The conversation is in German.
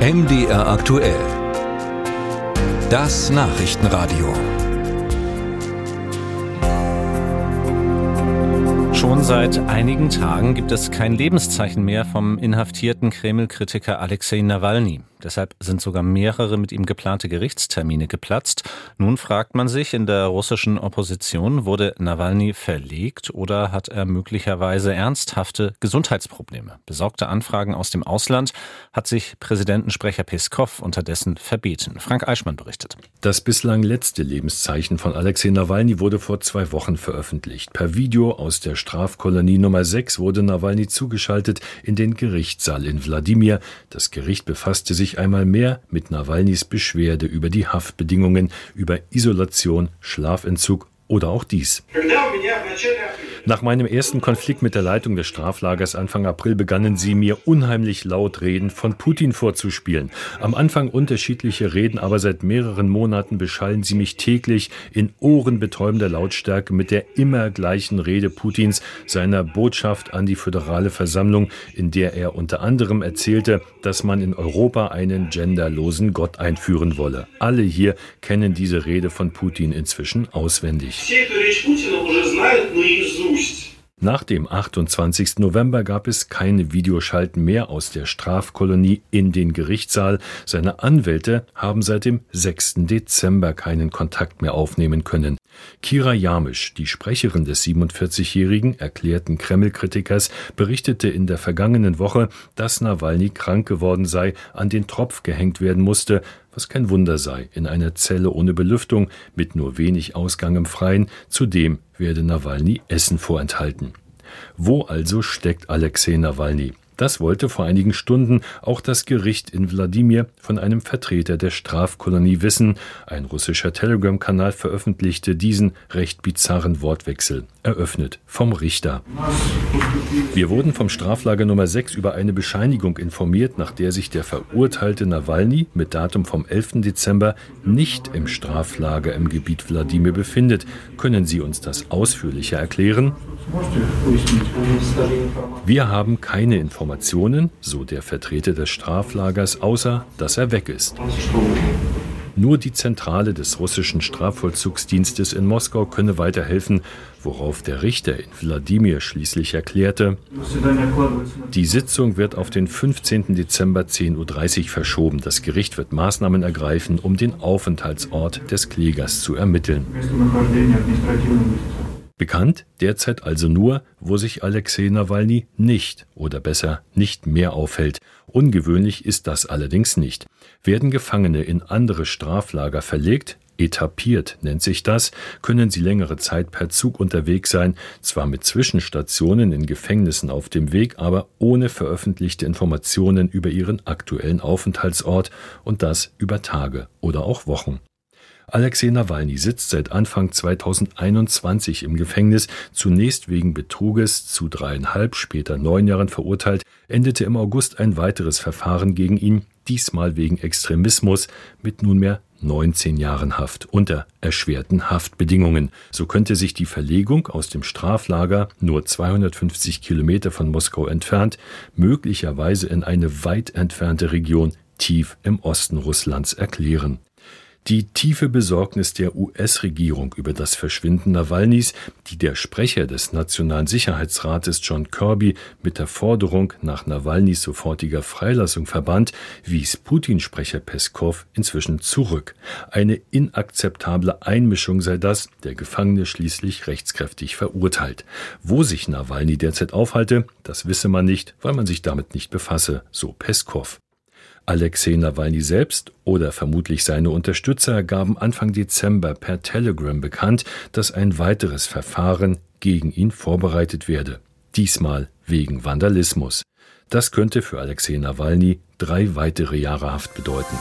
MDR aktuell. Das Nachrichtenradio. Schon seit einigen Tagen gibt es kein Lebenszeichen mehr vom inhaftierten Kreml-Kritiker Alexei Nawalny. Deshalb sind sogar mehrere mit ihm geplante Gerichtstermine geplatzt. Nun fragt man sich in der russischen Opposition, wurde Nawalny verlegt oder hat er möglicherweise ernsthafte Gesundheitsprobleme? Besorgte Anfragen aus dem Ausland hat sich Präsidentensprecher Peskov unterdessen verbeten. Frank Eichmann berichtet. Das bislang letzte Lebenszeichen von Alexei Nawalny wurde vor zwei Wochen veröffentlicht. Per Video aus der Strafkolonie Nummer 6 wurde Nawalny zugeschaltet in den Gerichtssaal in Wladimir. Das Gericht befasste sich sich einmal mehr mit Nawalnys Beschwerde über die Haftbedingungen, über Isolation, Schlafentzug oder auch dies. Nach meinem ersten Konflikt mit der Leitung des Straflagers Anfang April begannen sie mir unheimlich laut Reden von Putin vorzuspielen. Am Anfang unterschiedliche Reden, aber seit mehreren Monaten beschallen sie mich täglich in ohrenbetäubender Lautstärke mit der immer gleichen Rede Putins, seiner Botschaft an die föderale Versammlung, in der er unter anderem erzählte, dass man in Europa einen genderlosen Gott einführen wolle. Alle hier kennen diese Rede von Putin inzwischen auswendig. Nach dem 28. November gab es keine Videoschalten mehr aus der Strafkolonie in den Gerichtssaal. Seine Anwälte haben seit dem 6. Dezember keinen Kontakt mehr aufnehmen können. Kira Jamisch, die Sprecherin des 47-jährigen erklärten Kreml-Kritikers, berichtete in der vergangenen Woche, dass Nawalny krank geworden sei, an den Tropf gehängt werden musste, was kein Wunder sei, in einer Zelle ohne Belüftung, mit nur wenig Ausgang im Freien, zudem werde Nawalny Essen vorenthalten. Wo also steckt Alexei Nawalny? Das wollte vor einigen Stunden auch das Gericht in Wladimir von einem Vertreter der Strafkolonie wissen. Ein russischer Telegram-Kanal veröffentlichte diesen recht bizarren Wortwechsel. Eröffnet vom Richter. Wir wurden vom Straflager Nummer 6 über eine Bescheinigung informiert, nach der sich der verurteilte Nawalny mit Datum vom 11. Dezember nicht im Straflager im Gebiet Wladimir befindet. Können Sie uns das ausführlicher erklären? Wir haben keine Informationen, so der Vertreter des Straflagers, außer dass er weg ist. Nur die Zentrale des russischen Strafvollzugsdienstes in Moskau könne weiterhelfen, worauf der Richter in Wladimir schließlich erklärte, die Sitzung wird auf den 15. Dezember 10.30 Uhr verschoben. Das Gericht wird Maßnahmen ergreifen, um den Aufenthaltsort des Klägers zu ermitteln. Bekannt derzeit also nur, wo sich Alexei Nawalny nicht oder besser nicht mehr aufhält. Ungewöhnlich ist das allerdings nicht. Werden Gefangene in andere Straflager verlegt, etapiert nennt sich das, können sie längere Zeit per Zug unterwegs sein, zwar mit Zwischenstationen in Gefängnissen auf dem Weg, aber ohne veröffentlichte Informationen über ihren aktuellen Aufenthaltsort und das über Tage oder auch Wochen. Alexei Nawalny sitzt seit Anfang 2021 im Gefängnis, zunächst wegen Betruges zu dreieinhalb, später neun Jahren verurteilt, endete im August ein weiteres Verfahren gegen ihn, diesmal wegen Extremismus mit nunmehr 19 Jahren Haft unter erschwerten Haftbedingungen. So könnte sich die Verlegung aus dem Straflager nur 250 Kilometer von Moskau entfernt, möglicherweise in eine weit entfernte Region tief im Osten Russlands erklären. Die tiefe Besorgnis der US-Regierung über das Verschwinden Nawalnys, die der Sprecher des Nationalen Sicherheitsrates John Kirby mit der Forderung nach Nawalnys sofortiger Freilassung verband, wies Putin-Sprecher Peskov inzwischen zurück. Eine inakzeptable Einmischung sei das, der Gefangene schließlich rechtskräftig verurteilt. Wo sich Nawalny derzeit aufhalte, das wisse man nicht, weil man sich damit nicht befasse, so Peskov. Alexei Nawalny selbst oder vermutlich seine Unterstützer gaben Anfang Dezember per Telegram bekannt, dass ein weiteres Verfahren gegen ihn vorbereitet werde. Diesmal wegen Vandalismus. Das könnte für Alexei Nawalny drei weitere Jahre Haft bedeuten.